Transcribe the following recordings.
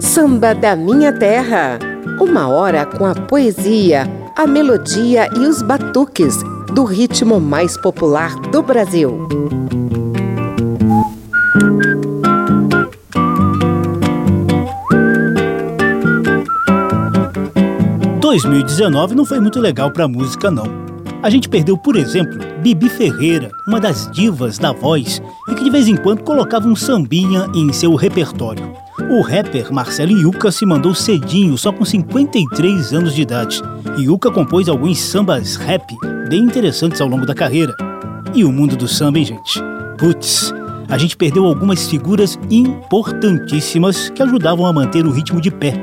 Samba da Minha Terra. Uma hora com a poesia, a melodia e os batuques do ritmo mais popular do Brasil. 2019 não foi muito legal para a música, não. A gente perdeu, por exemplo, Bibi Ferreira, uma das divas da voz e que de vez em quando colocava um sambinha em seu repertório. O rapper Marcelo Yuca se mandou cedinho, só com 53 anos de idade. Yuca compôs alguns sambas rap bem interessantes ao longo da carreira. E o mundo do samba, hein, gente? Putz, a gente perdeu algumas figuras importantíssimas que ajudavam a manter o ritmo de pé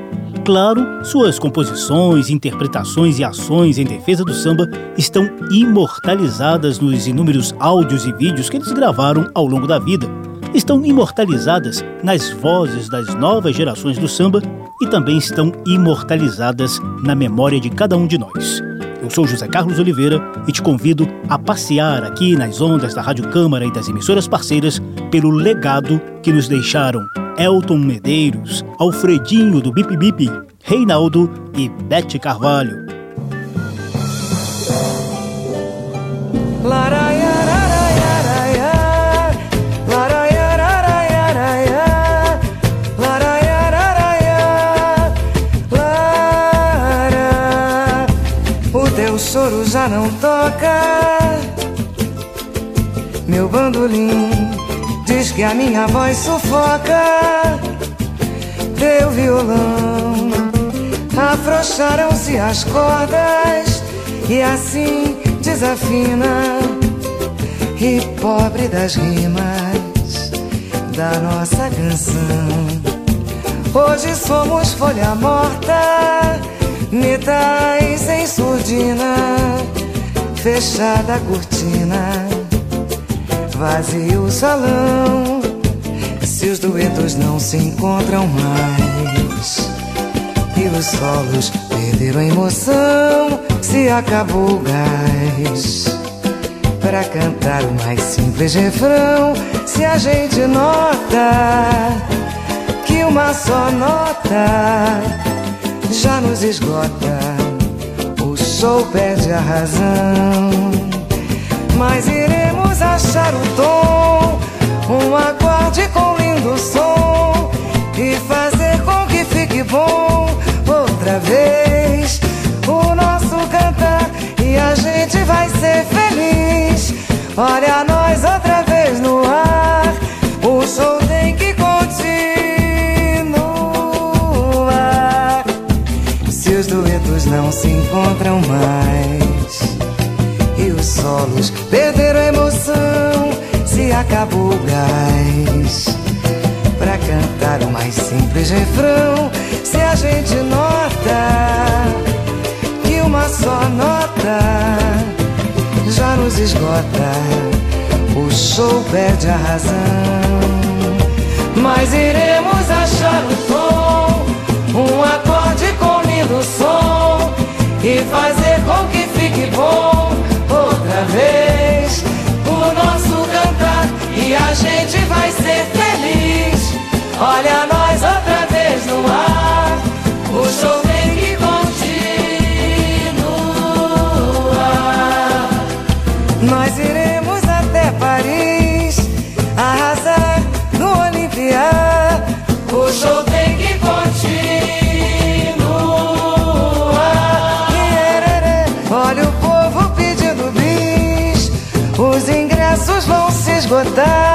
claro, suas composições, interpretações e ações em defesa do samba estão imortalizadas nos inúmeros áudios e vídeos que eles gravaram ao longo da vida. Estão imortalizadas nas vozes das novas gerações do samba e também estão imortalizadas na memória de cada um de nós. Eu sou José Carlos Oliveira e te convido a passear aqui nas ondas da Rádio Câmara e das emissoras parceiras pelo legado que nos deixaram Elton Medeiros, Alfredinho do Bip Bip, Reinaldo e Bete Carvalho. O teu choro já não toca, meu bandolim Diz que a minha voz sufoca Teu violão. Afrouxaram-se as cordas E assim desafina E pobre das rimas Da nossa canção. Hoje somos folha morta Metais em surdina Fechada a cortina vazio o salão. Se os duetos não se encontram mais, e os solos perderam a emoção, se acabou o gás. Para cantar o mais simples refrão, se a gente nota que uma só nota já nos esgota, o show perde a razão. Mas iremos achar o tom, um acorde com lindo som e fazer com que fique bom outra vez o nosso cantar e a gente vai ser feliz. Olha nós outra vez no ar, o show tem que continuar. Se os duetos não se encontram mais solos perderam a emoção, se acabou o gás. Pra cantar o mais simples refrão, se a gente nota que uma só nota já nos esgota, o show perde a razão. Mas iremos achar o tom, um acorde com lindo som e fazer com que fique bom outra vez o nosso cantar e a gente vai ser feliz. Olha nós esgotar.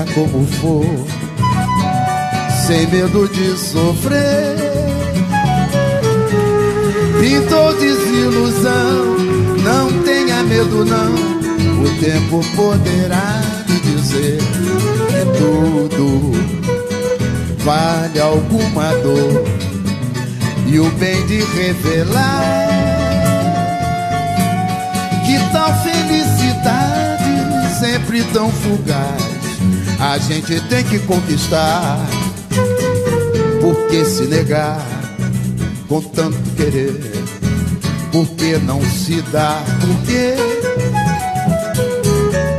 Seja como for, sem medo de sofrer. Pintou desilusão, não tenha medo não, o tempo poderá lhe dizer que tudo vale alguma dor e o bem de revelar que tal felicidade sempre tão fugaz a gente tem que conquistar. Por que se negar com tanto querer? Por que não se dá? Por quê?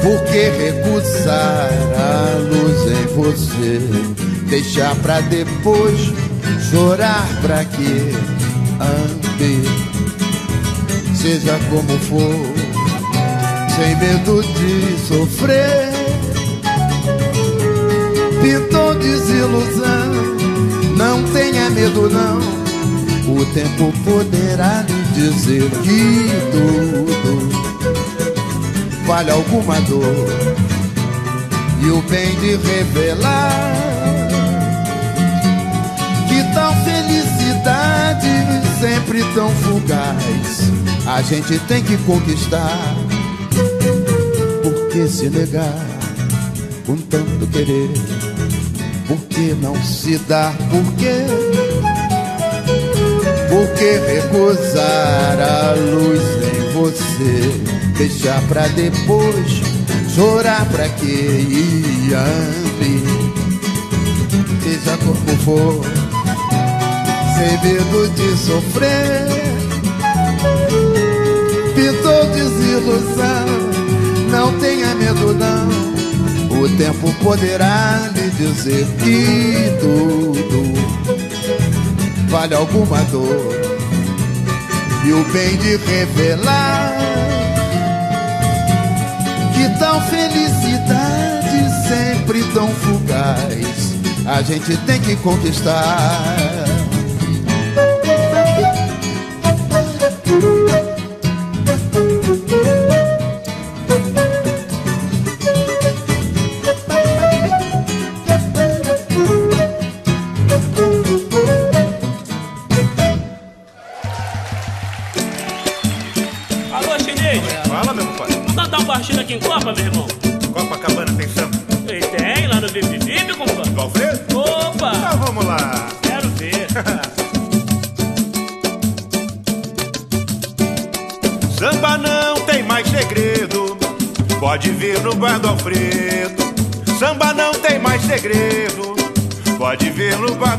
Por que recusar a luz em você? Deixar pra depois chorar pra quê? Ande, seja como for sem medo de sofrer. Pintou desilusão, não tenha medo não. O tempo poderá lhe dizer que tudo vale alguma dor. E o bem de revelar que tal felicidade sempre tão fugaz a gente tem que conquistar. Que se negar com tanto querer? Por que não se dá? Por quê? Por que recusar a luz em você? Deixar pra depois chorar pra que e ame Seja como for Sem medo de sofrer Pintou desilusão não tenha medo não O tempo poderá lhe dizer que tudo Vale alguma dor. E o bem de revelar Que tal felicidade sempre tão fugaz A gente tem que conquistar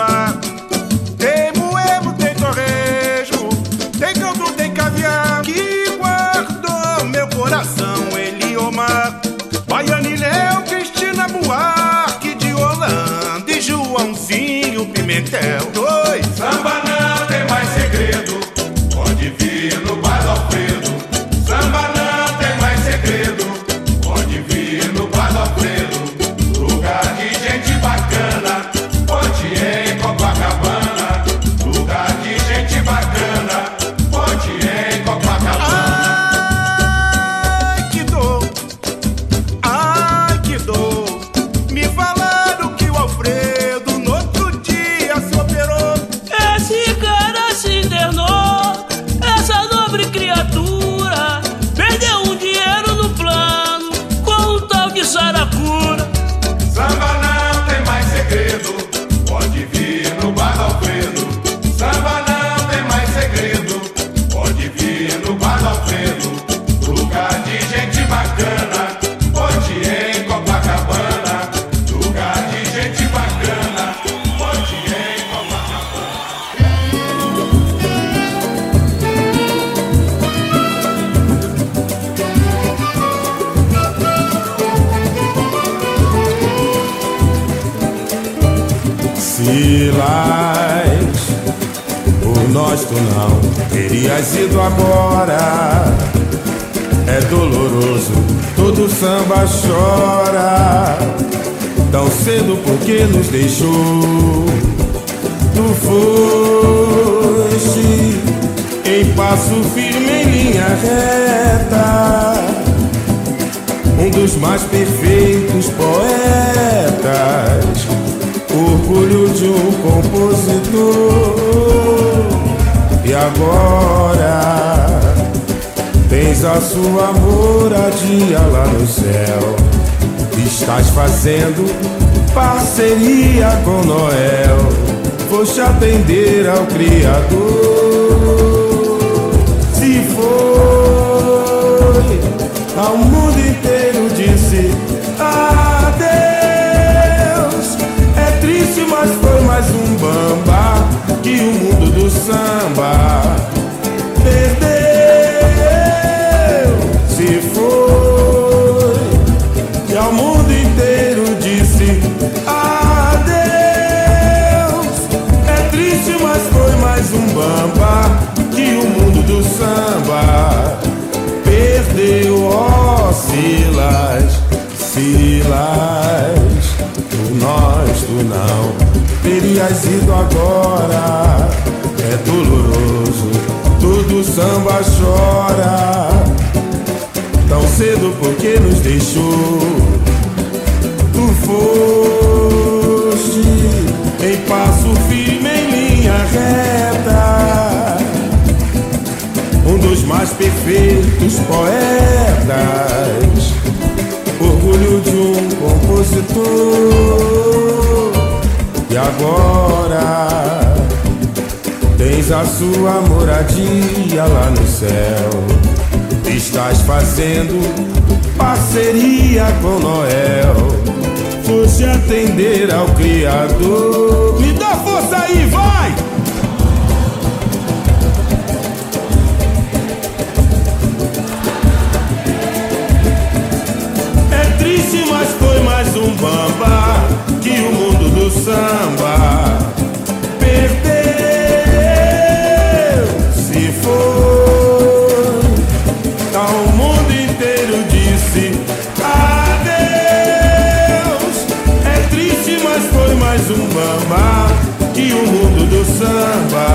bar Silas, por nós tu não terias ido agora. É doloroso, todo samba chora. Tão cedo porque nos deixou. Tu foste em passo firme em linha reta. Um dos mais perfeitos poetas, orgulho de um compositor. E agora tens a sua moradia lá no céu. Estás fazendo parceria com Noel. Vou te atender ao Criador se foi, ao mundo samba perdeu, ó oh, Silas, Silas, tu nós, tu não terias ido agora. É doloroso, tudo samba chora. Tão cedo porque nos deixou. Tu foste em passo firme em linha reta dos mais perfeitos poetas, orgulho de um compositor. E agora tens a sua moradia lá no céu. Estás fazendo parceria com Noel. Fosse atender ao Criador. Bamba que o mundo do samba perdeu. Se for, tá o mundo inteiro disse adeus. É triste, mas foi mais um bamba que o mundo do samba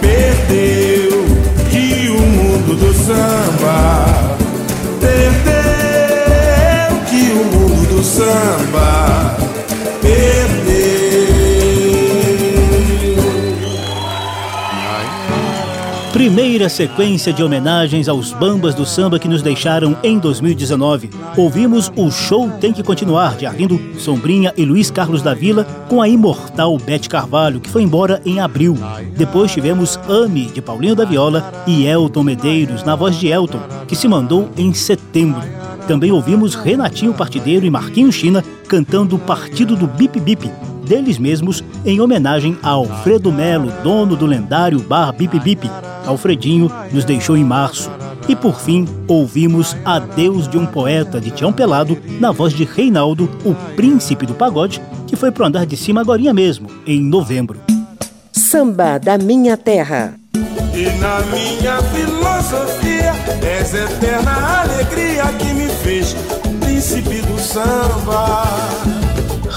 perdeu. Que o mundo do samba Primeira sequência de homenagens aos bambas do samba que nos deixaram em 2019. Ouvimos O Show Tem Que Continuar, de Arlindo Sombrinha e Luiz Carlos da Vila, com a imortal Bete Carvalho, que foi embora em abril. Depois tivemos Ame, de Paulinho da Viola, e Elton Medeiros, na voz de Elton, que se mandou em setembro. Também ouvimos Renatinho Partideiro e Marquinho China cantando Partido do Bip Bip, deles mesmos em homenagem a Alfredo Melo, dono do lendário bar Bip Bip. Alfredinho nos deixou em março. E por fim, ouvimos Adeus de um Poeta de Tião Pelado, na voz de Reinaldo, o príncipe do pagode, que foi pro andar de cima agora mesmo, em novembro. Samba da Minha Terra. E na minha filosofia, és eterna alegria que me fez príncipe do samba.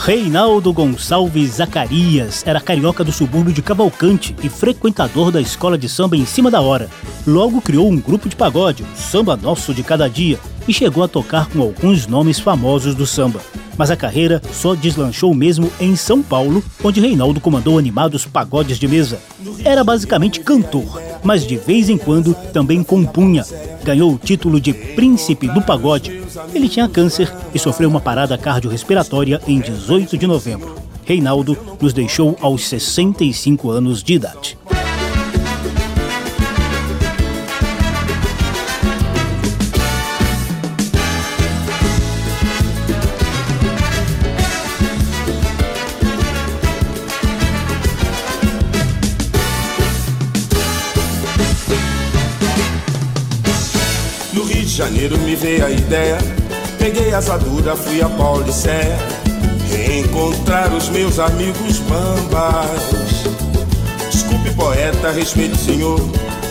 Reinaldo Gonçalves Zacarias era carioca do subúrbio de Cavalcante e frequentador da escola de samba em cima da hora. Logo criou um grupo de pagode, o Samba Nosso de Cada Dia, e chegou a tocar com alguns nomes famosos do samba. Mas a carreira só deslanchou mesmo em São Paulo, onde Reinaldo comandou animados pagodes de mesa. Era basicamente cantor, mas de vez em quando também compunha. Ganhou o título de Príncipe do Pagode. Ele tinha câncer e sofreu uma parada cardiorrespiratória em 18 de novembro. Reinaldo nos deixou aos 65 anos de idade. Janeiro me veio a ideia. Peguei a asadura, fui a Paulicéia. Reencontrar os meus amigos bambas. Desculpe, poeta, respeite, senhor,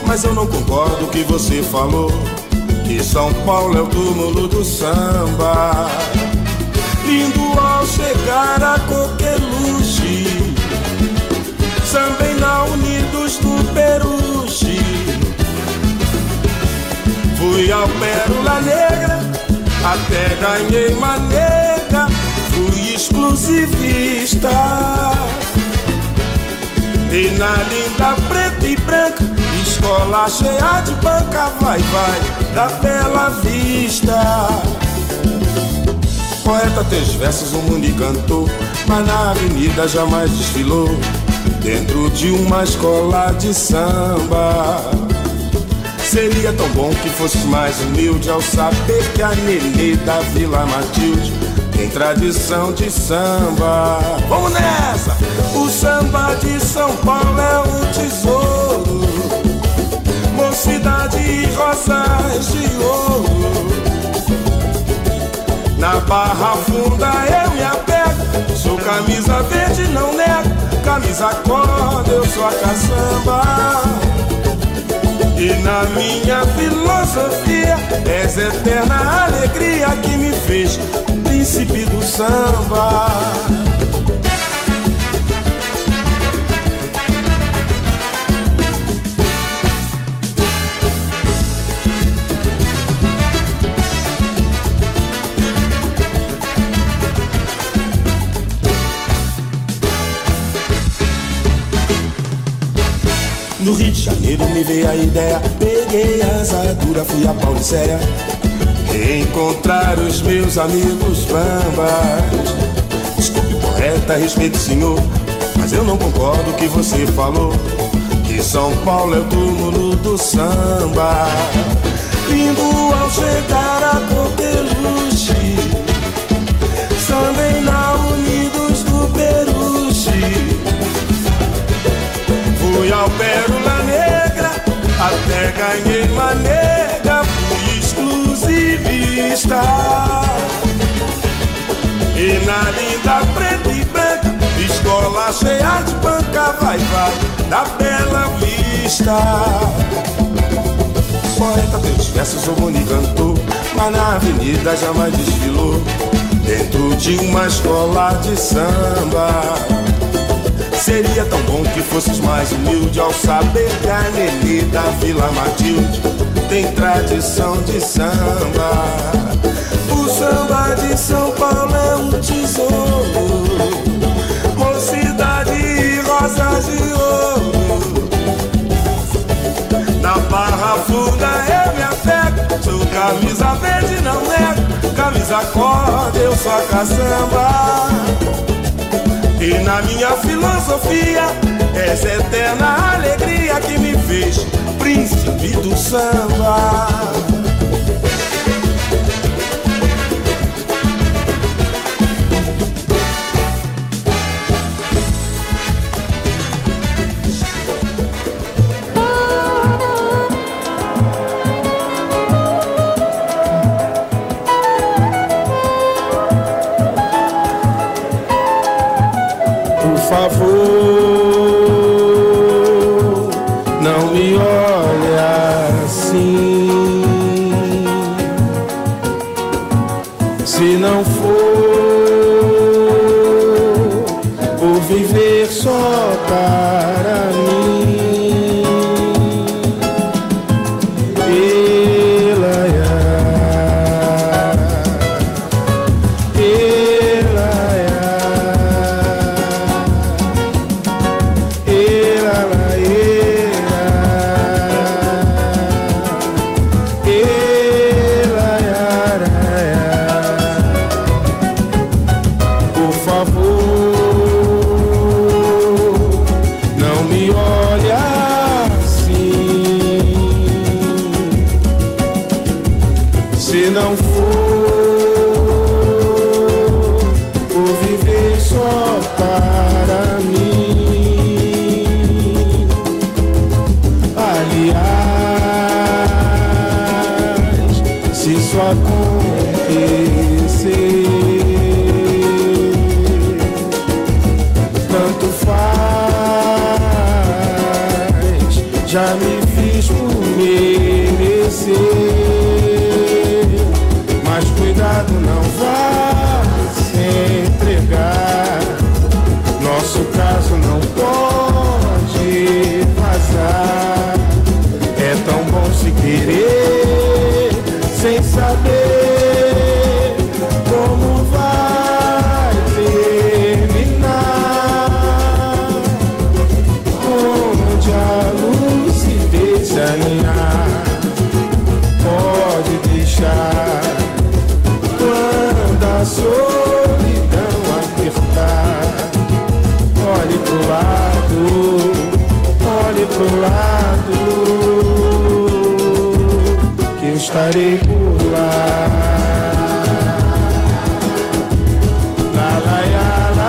mas eu não concordo que você falou. Que São Paulo é o túmulo do samba. Lindo ao chegar a Coqueluche, também na Unidos do Peruche. Fui ao Negra, até ganhei maneira, fui exclusivista. E na linda preta e branca, escola cheia de banca, vai, vai, da bela vista. Poeta, teus versos o mundo cantou, mas na avenida jamais desfilou, dentro de uma escola de samba. Seria tão bom que fosse mais humilde ao saber que a Nenê da Vila Matilde tem tradição de samba. Vamos nessa! O samba de São Paulo é um tesouro, mocidade e rosas de ouro. Na barra funda eu me apego, sou camisa verde, não nego, camisa corda, eu sou a caçamba. E na minha filosofia És eterna alegria que me fez príncipe do samba No Rio de Janeiro me veio a ideia. Peguei a asadura, fui a Paulicéia. Reencontrar os meus amigos bambas Desculpe, poeta, respeito, senhor. Mas eu não concordo que você falou Que São Paulo é o túmulo do samba. Lindo ao chegar a até ganhei maneira, fui exclusivista. E na linda preta e branca, escola cheia de banca, vai, vai, da bela vista. Poeta, teus versos o Boni cantou, mas na avenida jamais desfilou, dentro de uma escola de samba. Seria tão bom que fosses mais humilde ao saber que a Nelly da Vila Matilde tem tradição de samba. O samba de São Paulo é um tesouro, mocidade e rosas de ouro. Na barra funda eu me apego, sou camisa verde, não nego, camisa corda, eu sou a caçamba. E na minha filosofia, essa eterna alegria que me fez príncipe do samba. para mí. Estarei por lá. La, la, ya, la,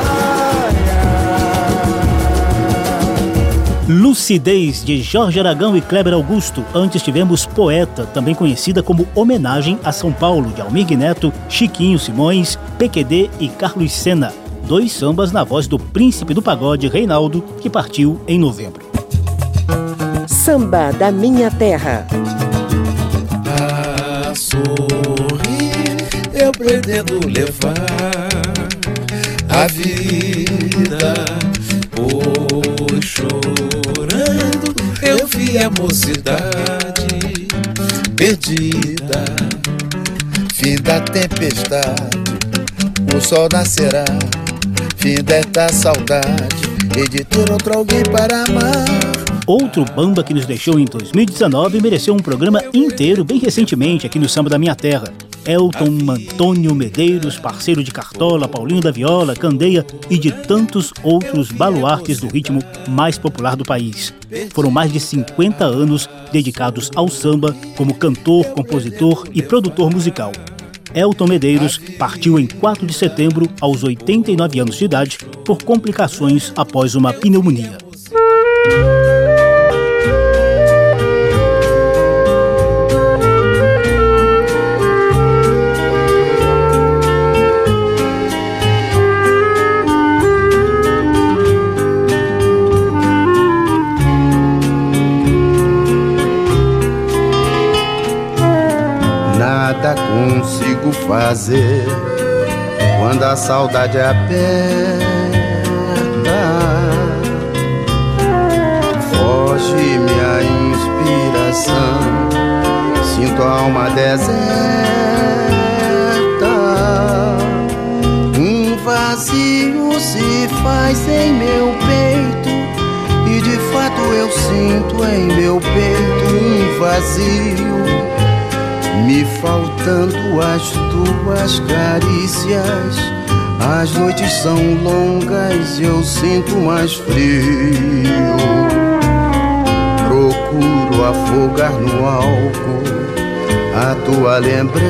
ya. Lucidez de Jorge Aragão e Kleber Augusto. Antes tivemos Poeta, também conhecida como Homenagem a São Paulo, de Almir Neto, Chiquinho Simões, PQD e Carlos Sena. Dois sambas na voz do príncipe do pagode Reinaldo, que partiu em novembro. Samba da Minha Terra. Sorrir eu pretendo levar a vida, pois chorando eu vi a mocidade perdida, fim da tempestade, o sol nascerá, fim desta saudade, e de ter outro alguém para amar. Outro bamba que nos deixou em 2019 mereceu um programa inteiro bem recentemente aqui no Samba da Minha Terra. Elton Antônio Medeiros, parceiro de Cartola, Paulinho da Viola, Candeia e de tantos outros baluartes do ritmo mais popular do país. Foram mais de 50 anos dedicados ao samba como cantor, compositor e produtor musical. Elton Medeiros partiu em 4 de setembro, aos 89 anos de idade, por complicações após uma pneumonia. Consigo fazer quando a saudade aperta. Foge minha inspiração, sinto a alma deserta. Um vazio se faz em meu peito, e de fato eu sinto em meu peito um vazio me faltando as tuas carícias. As noites são longas e eu sinto mais frio. Procuro afogar no álcool a tua lembrança.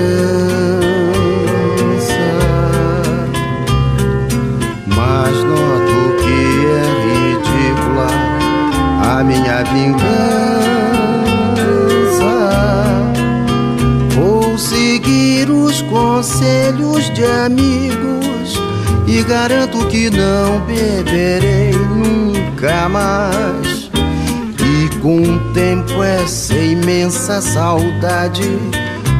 Mas noto que é ridícula a minha vingança. Conselhos de amigos e garanto que não beberei nunca mais. E com o tempo essa imensa saudade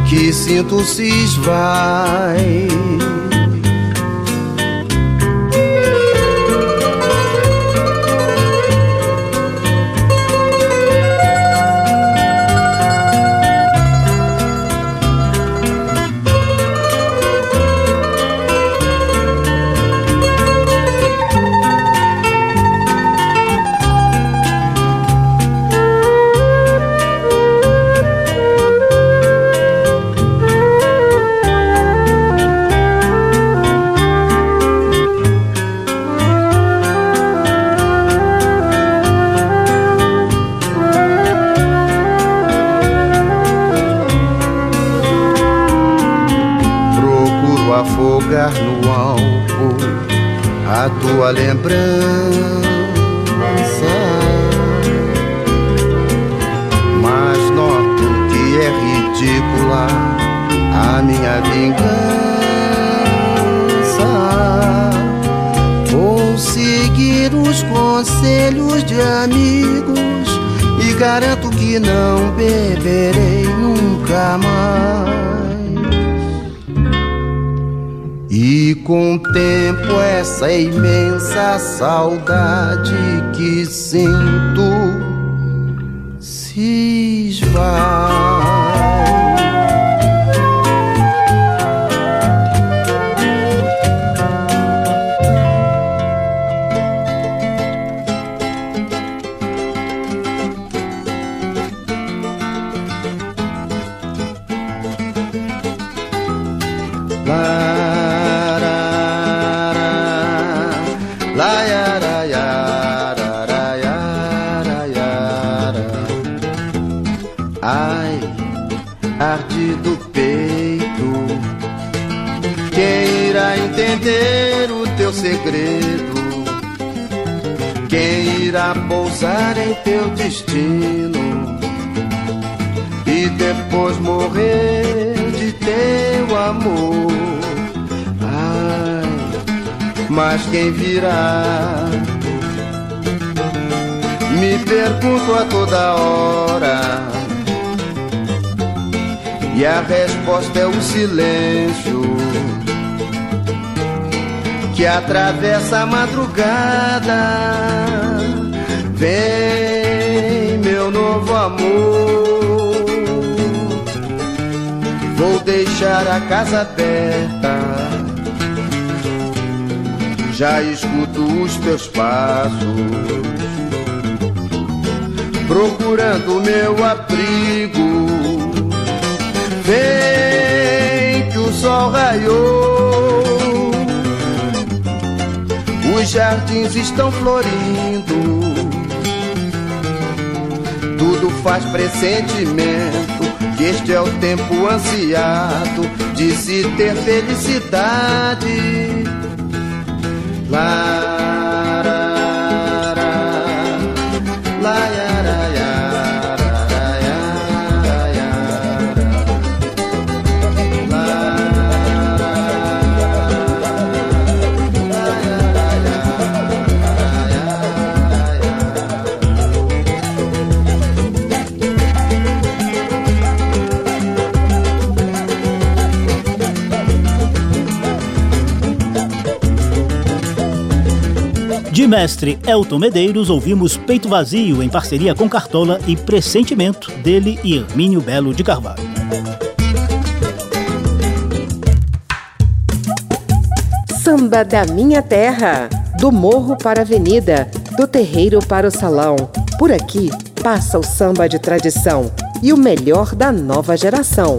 que sinto se esvai. Saudade Me pergunto a toda hora. E a resposta é o silêncio que atravessa a madrugada. Vem, meu novo amor. Vou deixar a casa aberta. Já escuto os teus passos, procurando meu abrigo. Vem que o sol raiou os jardins estão florindo. Tudo faz pressentimento que este é o tempo ansiado de se ter felicidade. Lá De mestre Elton Medeiros, ouvimos Peito Vazio em parceria com Cartola e Pressentimento dele e Hermínio Belo de Carvalho. Samba da Minha Terra, do morro para a avenida, do terreiro para o salão. Por aqui passa o samba de tradição e o melhor da nova geração.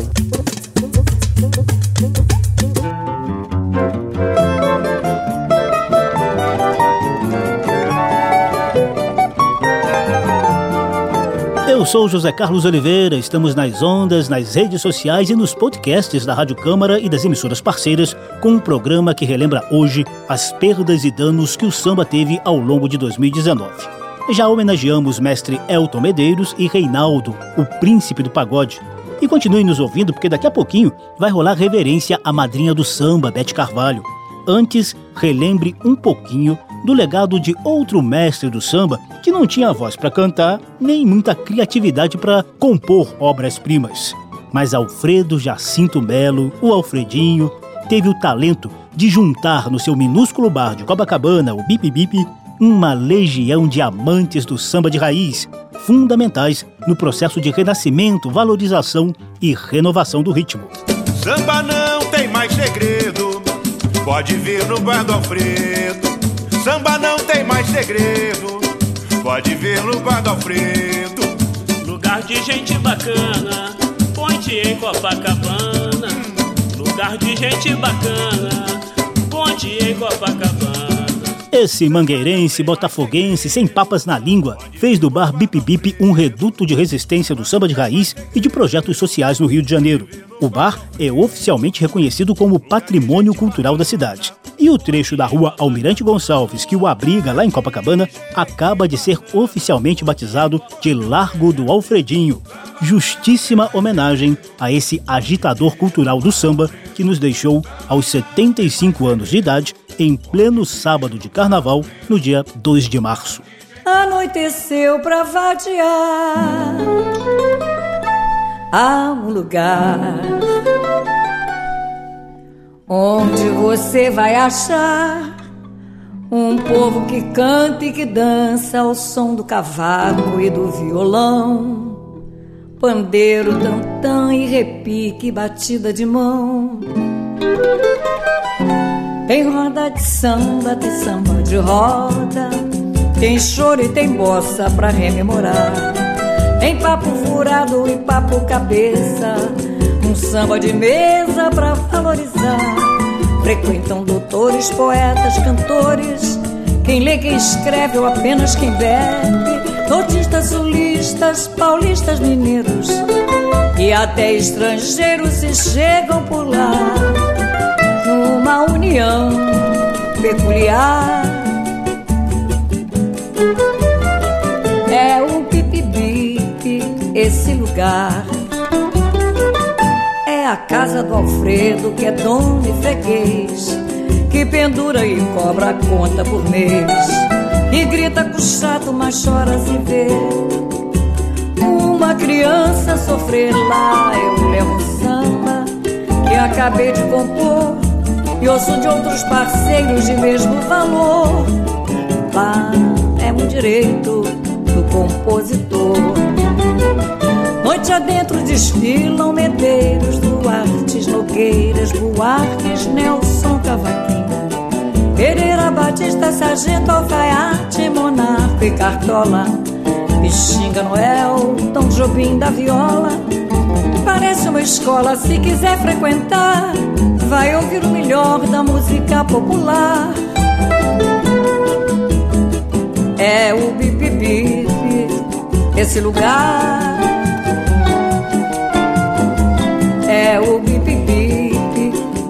Eu sou José Carlos Oliveira, estamos nas ondas, nas redes sociais e nos podcasts da Rádio Câmara e das emissoras parceiras com um programa que relembra hoje as perdas e danos que o samba teve ao longo de 2019. Já homenageamos mestre Elton Medeiros e Reinaldo, o príncipe do pagode. E continue nos ouvindo porque daqui a pouquinho vai rolar reverência à madrinha do samba, Bete Carvalho. Antes, relembre um pouquinho do legado de outro mestre do samba que não tinha voz para cantar nem muita criatividade para compor obras-primas. Mas Alfredo Jacinto Melo, o Alfredinho, teve o talento de juntar no seu minúsculo bar de Copacabana, o Bip Bip, uma legião de amantes do samba de raiz, fundamentais no processo de renascimento, valorização e renovação do ritmo. Samba não tem mais segredo, pode vir no bar do Alfredo. Samba não tem mais segredo. Pode ver lugar do Alfredo. Lugar de gente bacana, ponte em Copacabana. Lugar de gente bacana, ponte em Copacabana. Esse mangueirense, botafoguense, sem papas na língua, fez do bar Bip Bip um reduto de resistência do samba de raiz e de projetos sociais no Rio de Janeiro. O bar é oficialmente reconhecido como patrimônio cultural da cidade. E o trecho da rua Almirante Gonçalves, que o abriga lá em Copacabana, acaba de ser oficialmente batizado de Largo do Alfredinho. Justíssima homenagem a esse agitador cultural do samba que nos deixou aos 75 anos de idade em pleno sábado de carnaval, no dia 2 de março. anoiteceu pra vadiar. Há um lugar onde você vai achar um povo que canta e que dança ao som do cavaco e do violão, pandeiro, tantã e repique, batida de mão. Tem roda de samba, tem samba de roda, tem choro e tem bossa pra rememorar. Tem papo furado e papo cabeça, um samba de mesa pra valorizar. Frequentam doutores, poetas, cantores, quem lê, quem escreve ou apenas quem bebe. Notistas, sulistas, paulistas, mineiros e até estrangeiros se chegam por lá numa união peculiar. Esse lugar. É a casa do Alfredo, que é dono e freguês, que pendura e cobra a conta por mês. E grita com chato, mas chora se ver uma criança sofrer lá. Eu levo samba que acabei de compor e ouço de outros parceiros de mesmo valor. Lá é um direito do compositor. Noite adentro desfilam medeiros, Duartes, Nogueiras, Buarques, Nelson Cavaquinho. Pereira, Batista, Sargento, Alfaiate, Monarco e Cartola. Pixinga, Noel, Tom Jobim da Viola. Parece uma escola, se quiser frequentar vai ouvir o melhor da música popular. É o Bibi Bibi, esse lugar. É o Bibi,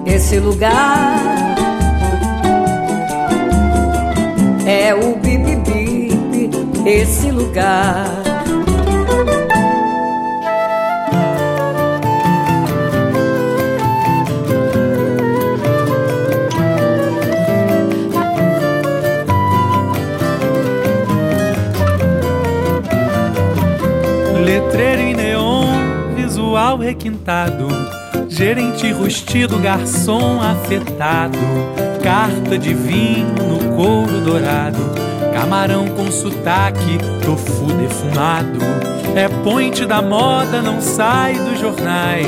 esse lugar. É o Bibi, esse lugar. requintado, gerente rustido, garçom afetado, carta de vinho no couro dourado, camarão com sotaque, tofu defumado. É ponte da moda, não sai dos jornais.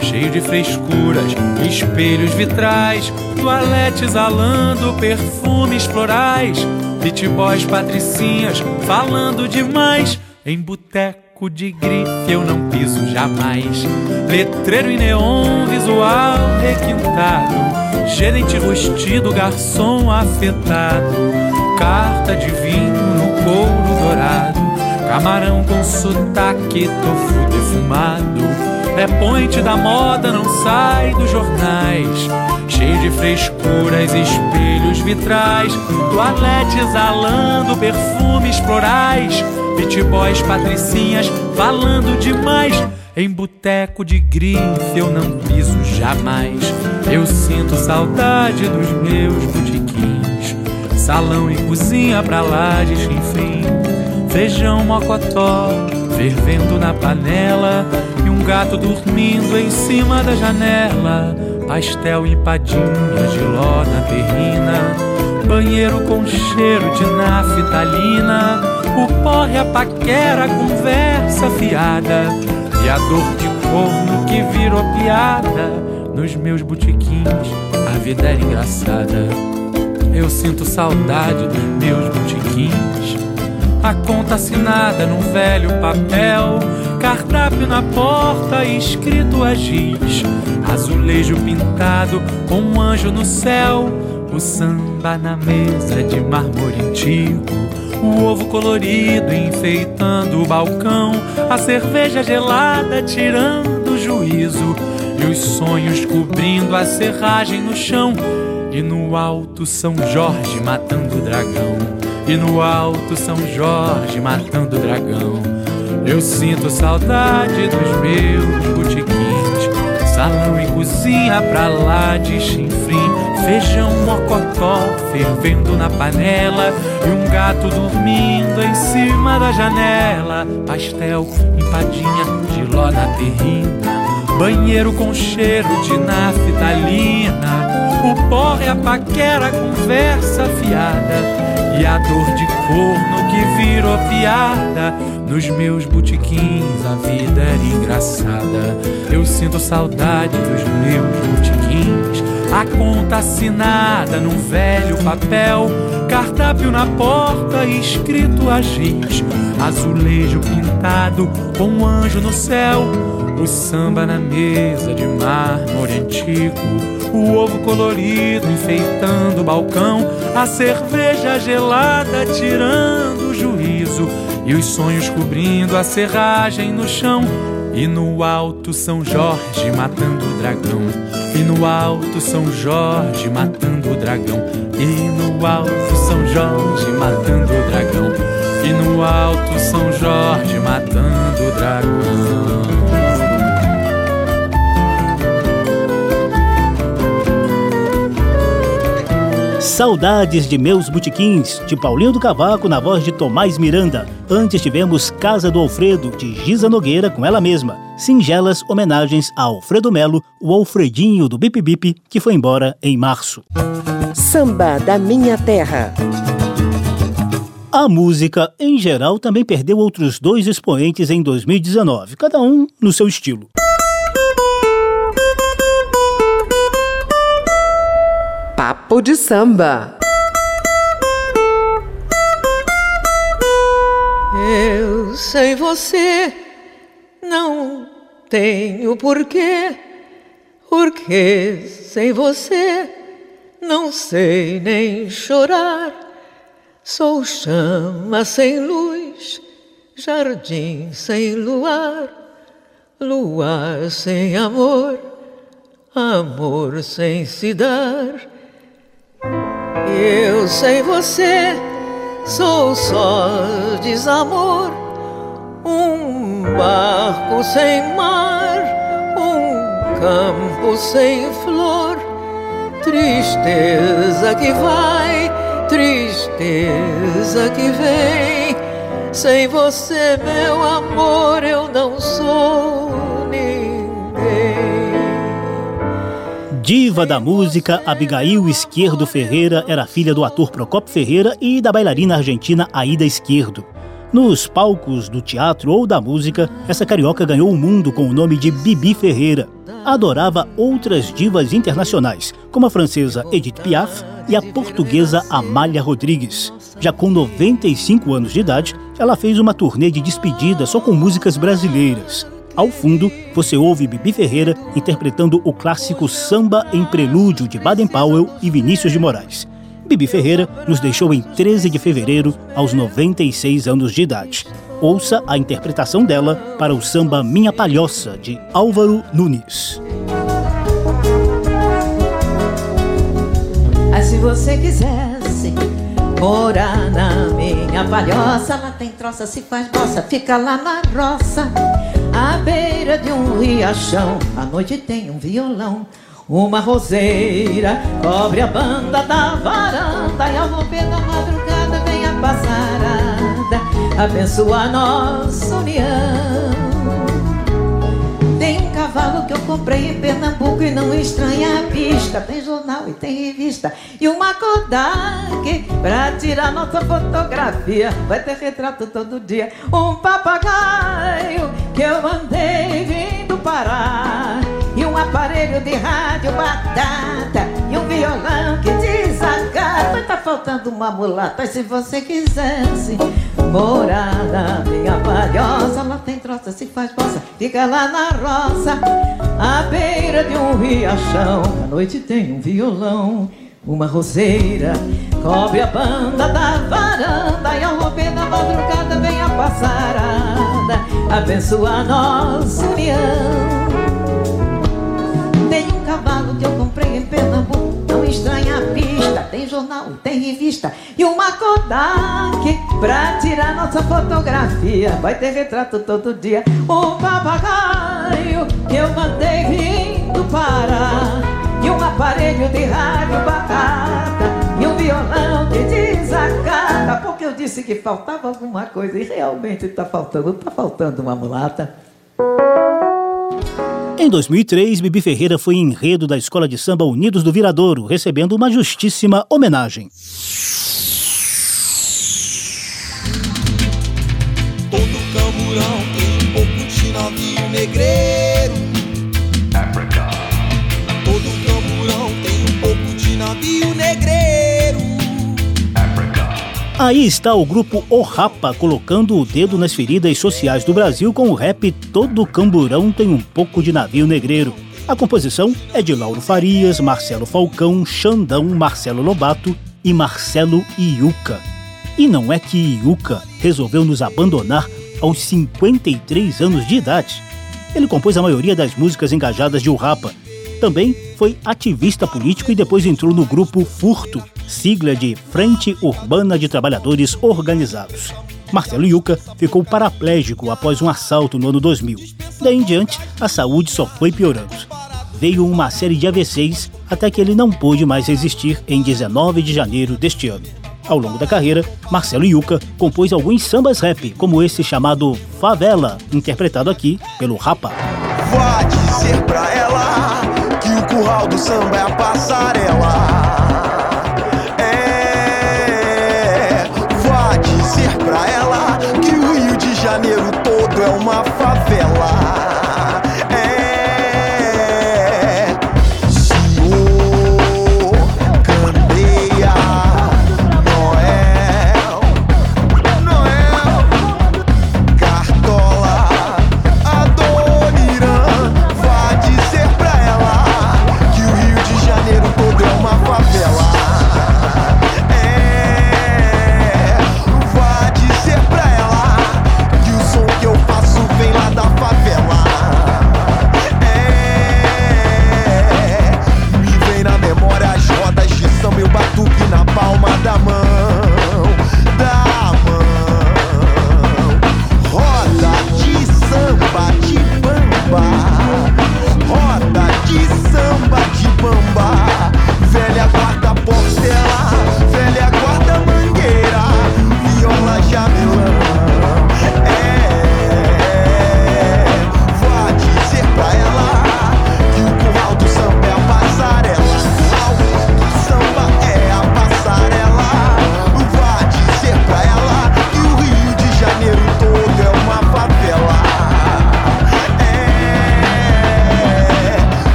Cheio de frescuras, espelhos vitrais, toaletes alando, perfumes florais, beat boys patricinhas falando demais. Em boteco Banco de grife eu não piso jamais. Letreiro em neon, visual requintado. Gerente rustido, garçom afetado. Carta de vinho no couro dourado. Camarão com sotaque, tofu defumado. É ponte da moda, não sai dos jornais. Cheio de frescuras, espelhos vitrais. Toalete exalando perfumes florais Beat boys, patricinhas, falando demais. Em boteco de grife eu não piso jamais. Eu sinto saudade dos meus botiquins. Salão e cozinha pra lá de chinfrim. Feijão mocotó, fervendo na panela. E um gato dormindo em cima da janela. Pastel empadinha de ló na terrina. Banheiro com cheiro de naftalina o porre, a paquera, a conversa fiada E a dor de corno que virou piada Nos meus botiquins a vida era engraçada. Eu sinto saudade dos meus botiquins A conta assinada num velho papel Cardápio na porta escrito a giz. Azulejo pintado com um anjo no céu O samba na mesa de mármore antigo o ovo colorido enfeitando o balcão, a cerveja gelada tirando o juízo, e os sonhos cobrindo a serragem no chão. E no alto São Jorge matando o dragão. E no alto São Jorge matando o dragão. Eu sinto saudade dos meus botiquins, salão e cozinha pra lá de chinfrim feijão mocotó fervendo na panela e um gato dormindo em cima da janela. Pastel, empadinha de ló na terrina, banheiro com cheiro de naftalina. O porre, a paquera, conversa fiada e a dor de corno que virou piada. Nos meus botiquins a vida era engraçada. Eu sinto saudade dos meus botiquins. A conta assinada num velho papel, cardápio na porta escrito a giz, azulejo pintado com um anjo no céu, o samba na mesa de mármore antigo, o ovo colorido enfeitando o balcão, a cerveja gelada tirando o juízo. E os sonhos cobrindo a serragem no chão. E no alto São Jorge matando o dragão. E no alto São Jorge matando o dragão. E no alto São Jorge matando o dragão. E no alto São Jorge matando o dragão. Saudades de Meus Botiquins, de Paulinho do Cavaco, na voz de Tomás Miranda. Antes tivemos Casa do Alfredo, de Giza Nogueira, com ela mesma. Singelas homenagens a Alfredo Melo, o Alfredinho do Bip Bip, que foi embora em março. Samba da Minha Terra. A música, em geral, também perdeu outros dois expoentes em 2019, cada um no seu estilo. Papo de samba. Eu sem você não tenho porquê, porque sem você não sei nem chorar. Sou chama sem luz, jardim sem luar, luar sem amor, amor sem se dar. Eu sem você sou só desamor, um barco sem mar, um campo sem flor, tristeza que vai, tristeza que vem. Sem você, meu amor, eu não sou Diva da música, Abigail Esquerdo Ferreira era filha do ator Procopio Ferreira e da bailarina argentina Aida Esquerdo. Nos palcos do teatro ou da música, essa carioca ganhou o mundo com o nome de Bibi Ferreira. Adorava outras divas internacionais, como a francesa Edith Piaf e a portuguesa Amália Rodrigues. Já com 95 anos de idade, ela fez uma turnê de despedida só com músicas brasileiras. Ao fundo, você ouve Bibi Ferreira interpretando o clássico Samba em Prelúdio de Baden Powell e Vinícius de Moraes. Bibi Ferreira nos deixou em 13 de fevereiro, aos 96 anos de idade. Ouça a interpretação dela para o samba Minha Palhoça, de Álvaro Nunes. Ah, se você quisesse morar na minha palhoça, lá tem troça, se faz bossa, fica lá na roça à beira de um riachão. À noite tem um violão, uma roseira cobre a banda da varanda e ao romper da madrugada vem a passarada, abençoa a nossa união. Cavalo que eu comprei em Pernambuco e não estranha a pista. Tem jornal e tem revista e uma Kodak pra tirar nossa fotografia. Vai ter retrato todo dia. Um papagaio que eu mandei vindo parar e um aparelho de rádio batata e um violão que desagata. Mas tá faltando uma mulata. Se você quisesse morar na minha palhoça, lá tem troça, se faz bossa, fica lá na roça, à beira de um riachão. À noite tem um violão. Uma roseira cobre a banda da varanda E ao romper da madrugada vem a passarada Abençoa nossa união Tem um cavalo que eu comprei em Pernambuco estranha pista. Tem jornal, tem revista E uma Kodak Pra tirar nossa fotografia. Vai ter retrato todo dia. Um papagaio que eu mandei vindo parar E um aparelho de rádio batata E um violão que desacata. Porque eu disse que faltava alguma coisa E realmente está faltando, está faltando uma mulata em 2003, Bibi Ferreira foi enredo da Escola de Samba Unidos do Viradouro, recebendo uma justíssima homenagem. Todo camburão tem um pouco de navio negreiro. Aí está o grupo O Rapa colocando o dedo nas feridas sociais do Brasil com o rap Todo Camburão tem um pouco de navio negreiro. A composição é de Lauro Farias, Marcelo Falcão, Xandão, Marcelo Lobato e Marcelo Iuca. E não é que Iuca resolveu nos abandonar aos 53 anos de idade. Ele compôs a maioria das músicas engajadas de O Rapa. Também foi ativista político e depois entrou no grupo Furto, sigla de Frente Urbana de Trabalhadores Organizados. Marcelo Yuca ficou paraplégico após um assalto no ano 2000. Daí em diante, a saúde só foi piorando. Veio uma série de AVCs até que ele não pôde mais resistir em 19 de janeiro deste ano. Ao longo da carreira, Marcelo Yuca compôs alguns sambas rap, como esse chamado Favela, interpretado aqui pelo Rapa. Vá dizer pra ela que o curral do samba é a passarela.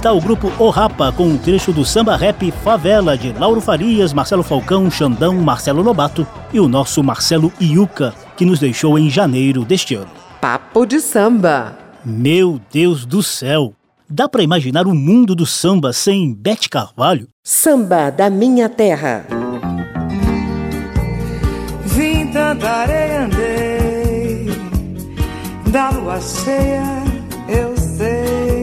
Está o grupo O Rapa com um trecho do samba rap Favela de Lauro Farias, Marcelo Falcão, Xandão, Marcelo Lobato e o nosso Marcelo Iuca, que nos deixou em janeiro deste ano. Papo de samba. Meu Deus do céu! Dá para imaginar o mundo do samba sem Bete Carvalho? Samba da minha terra. Vim tanta areia andei, da lua cheia eu sei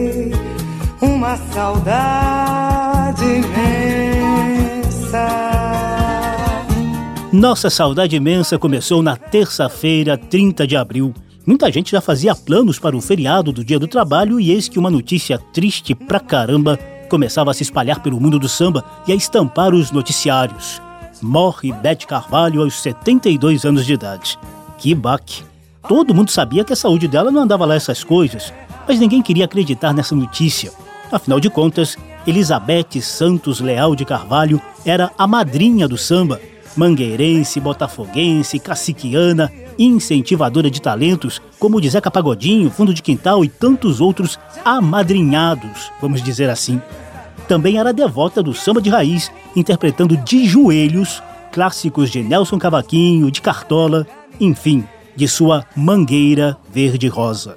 uma saudade imensa. Nossa saudade imensa começou na terça-feira, 30 de abril. Muita gente já fazia planos para o feriado do Dia do Trabalho e eis que uma notícia triste pra caramba começava a se espalhar pelo mundo do samba e a estampar os noticiários. Morre Bete Carvalho aos 72 anos de idade. Que baque! Todo mundo sabia que a saúde dela não andava lá essas coisas, mas ninguém queria acreditar nessa notícia. Afinal de contas, Elizabeth Santos Leal de Carvalho era a madrinha do samba, mangueirense, botafoguense, caciquiana, incentivadora de talentos, como de Zeca Pagodinho, Fundo de Quintal e tantos outros amadrinhados, vamos dizer assim. Também era devota do samba de raiz, interpretando de joelhos clássicos de Nelson Cavaquinho, de Cartola, enfim, de sua mangueira verde-rosa.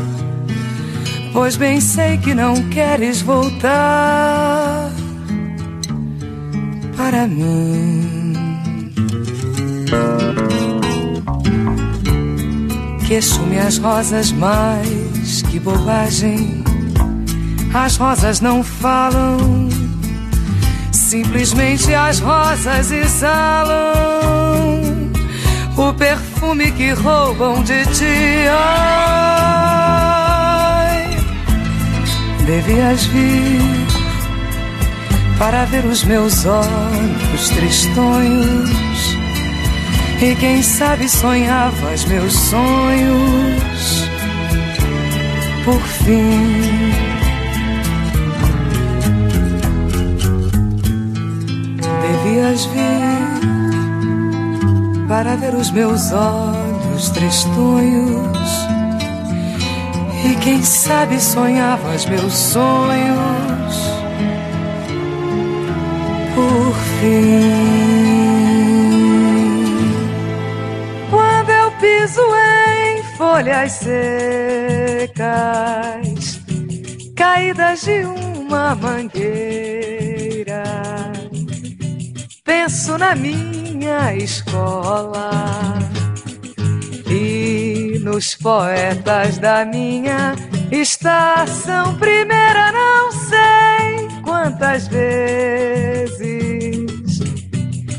pois bem sei que não queres voltar para mim. Queixo-me as rosas mais que bobagem. As rosas não falam, simplesmente as rosas exalam o perfume que roubam de ti. Devias vir para ver os meus olhos tristonhos e quem sabe sonhavas meus sonhos por fim. Devias vir para ver os meus olhos tristonhos e quem sabe sonhavas meus sonhos por fim. Quando eu piso em folhas secas, caídas de uma mangueira, penso na minha escola nos poetas da minha estação primeira, não sei quantas vezes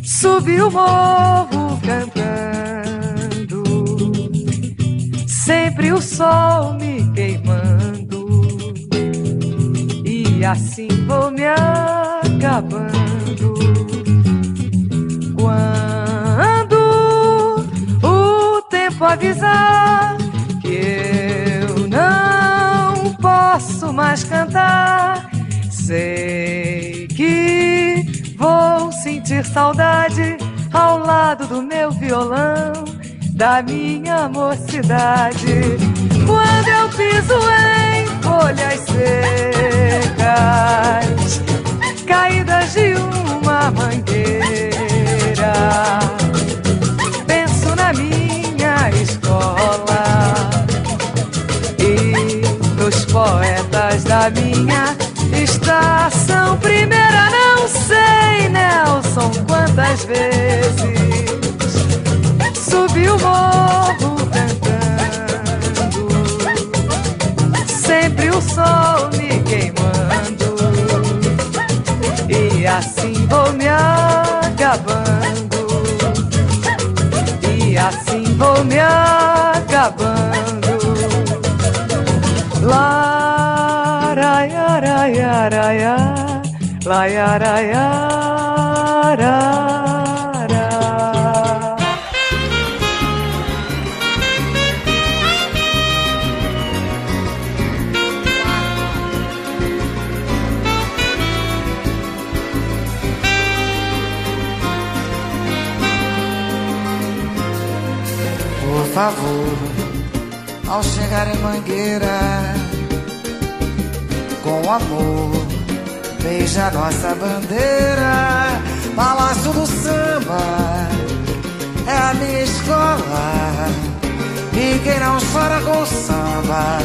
subi o morro cantando, sempre o sol me queimando, e assim vou me acabando. Saudade ao lado do meu violão, da minha mocidade. Quando eu piso em folhas secas, caídas de uma mangueira, penso na minha escola dos poetas da minha estação. Primeira, sei, Nelson, quantas vezes subi o morro cantando, sempre o sol me queimando, e assim vou me acabando, e assim vou me acabando. La ra ya ra ya favor ao chegar em Mangueira, com amor, beija nossa bandeira. Palácio do Samba é a minha escola. E quem não chora com samba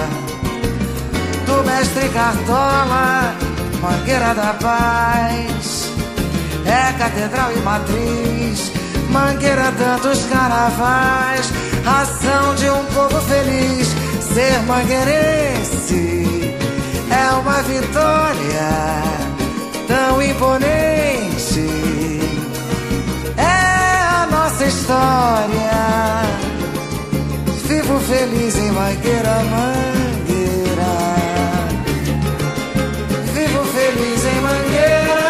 Do mestre Cartola Mangueira da Paz É catedral e matriz Mangueira tantos carnavais Ação de um povo feliz Ser mangueirense É uma vitória Tão imponente É a nossa história Vivo feliz em Mangueira, Mangueira. Vivo feliz em Mangueira.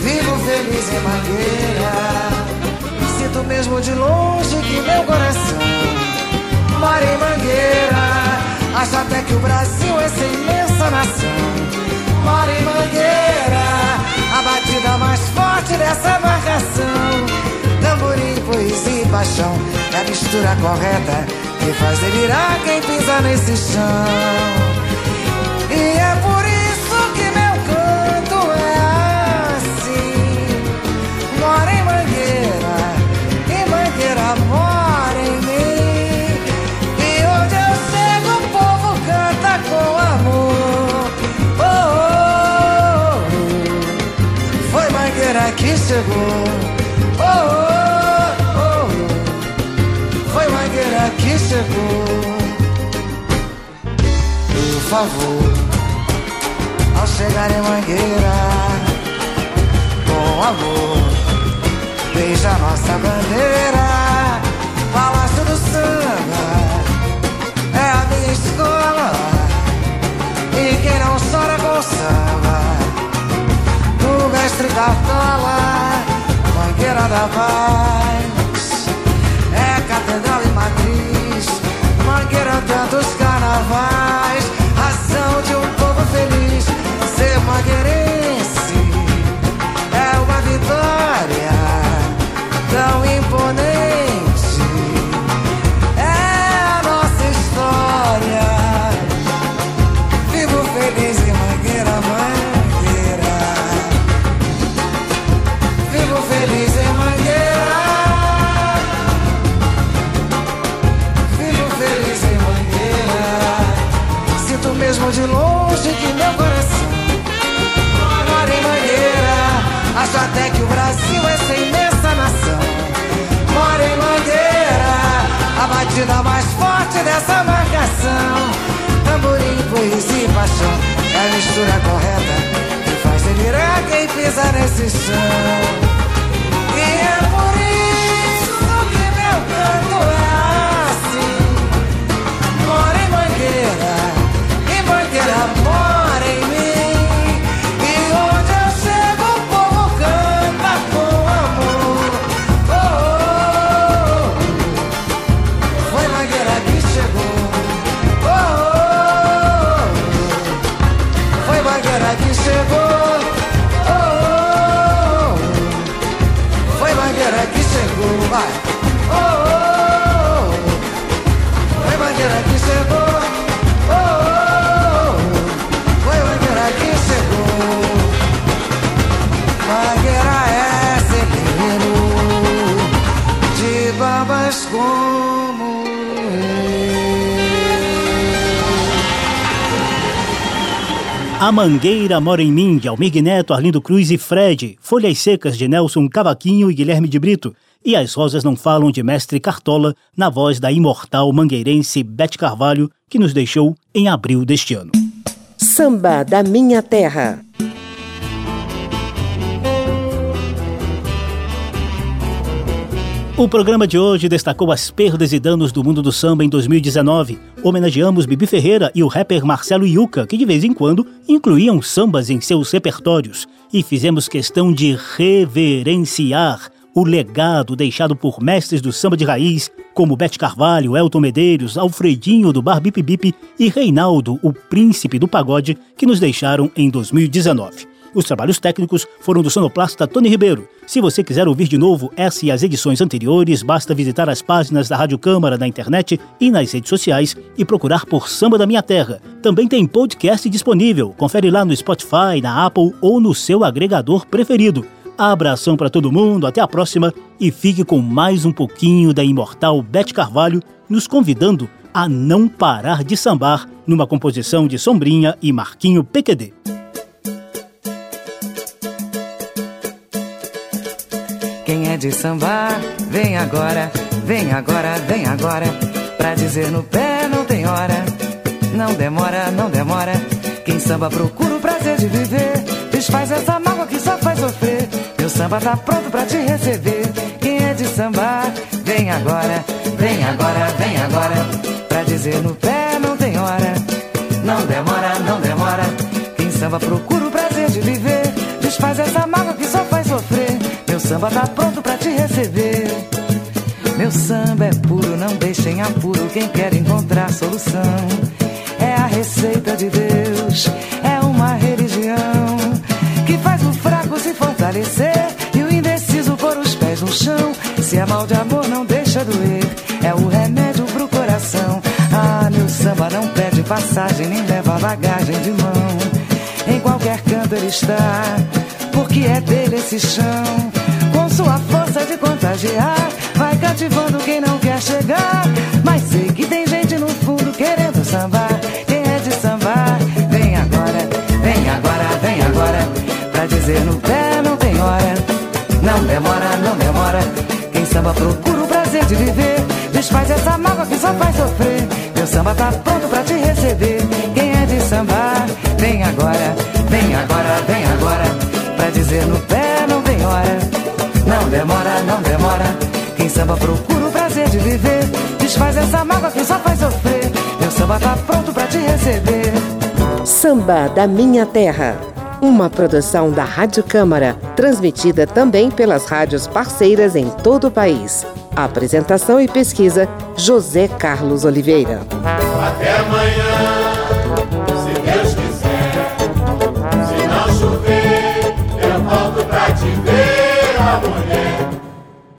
Vivo feliz em Mangueira. Mesmo de longe que meu coração mora em Mangueira. Acho até que o Brasil é essa imensa nação mora em Mangueira. A batida mais forte dessa marcação tamborim, poesia e paixão. É a mistura correta que faz delirar quem pisa nesse chão. E é por Mangueira que chegou. Oh, oh. que chegou. Por favor, ao chegar em Mangueira, com amor, beija nossa bandeira. Paz, é catedral e mangueira tantos carnavais, dessa marcação. Tamborim, poesia e paixão é a mistura correta que faz delirar quem pisa nesse chão. Mangueira Mora em Mim, de Almir Neto, Arlindo Cruz e Fred, Folhas Secas de Nelson Cavaquinho e Guilherme de Brito, e As Rosas Não Falam de Mestre Cartola, na voz da imortal mangueirense Bete Carvalho, que nos deixou em abril deste ano. Samba da Minha Terra O programa de hoje destacou as perdas e danos do mundo do samba em 2019. Homenageamos Bibi Ferreira e o rapper Marcelo Yuca, que de vez em quando incluíam sambas em seus repertórios. E fizemos questão de reverenciar o legado deixado por mestres do samba de raiz, como Bete Carvalho, Elton Medeiros, Alfredinho do Bar Bip Bip e Reinaldo, o príncipe do pagode, que nos deixaram em 2019. Os trabalhos técnicos foram do sonoplasta Tony Ribeiro. Se você quiser ouvir de novo essa e as edições anteriores, basta visitar as páginas da Rádio Câmara na internet e nas redes sociais e procurar por Samba da Minha Terra. Também tem podcast disponível. Confere lá no Spotify, na Apple ou no seu agregador preferido. Abração para todo mundo, até a próxima e fique com mais um pouquinho da imortal Bete Carvalho nos convidando a não parar de sambar numa composição de Sombrinha e Marquinho PQD. É de sambar, vem agora, vem agora, vem agora. Pra dizer no pé não tem hora, não demora, não demora. Quem samba procura o prazer de viver, desfaz essa mágoa que só faz sofrer. Meu samba tá pronto pra te receber. Quem é de sambar, vem agora, vem agora, vem agora. Pra dizer no pé não tem hora, não demora, não demora. Quem samba procura o prazer de viver, desfaz essa mágoa que só faz sofrer. Samba tá pronto pra te receber. Meu samba é puro, não deixem apuro quem quer encontrar solução. É a receita de Deus, é uma religião que faz o fraco se fortalecer e o indeciso pôr os pés no chão. Se é mal de amor, não deixa doer, é o remédio pro coração. Ah, meu samba não pede passagem, nem leva bagagem de mão. Em qualquer canto ele está, porque é dele esse chão sua força de contagiar vai cativando quem não quer chegar. Mas sei que tem gente no fundo querendo sambar. Quem é de sambar, vem agora, vem agora, vem agora. Pra dizer no pé não tem hora, não demora, não demora. Quem samba procura o prazer de viver. Desfaz essa mágoa que só faz sofrer. Meu samba tá pronto pra te receber. Quem é de sambar, vem agora, vem agora, vem agora. Pra dizer no pé demora, não demora. Quem samba procura o prazer de viver. Desfaz essa mágoa que só faz sofrer. Meu samba tá pronto pra te receber. Samba da Minha Terra. Uma produção da Rádio Câmara, transmitida também pelas rádios parceiras em todo o país. Apresentação e pesquisa: José Carlos Oliveira. Até amanhã.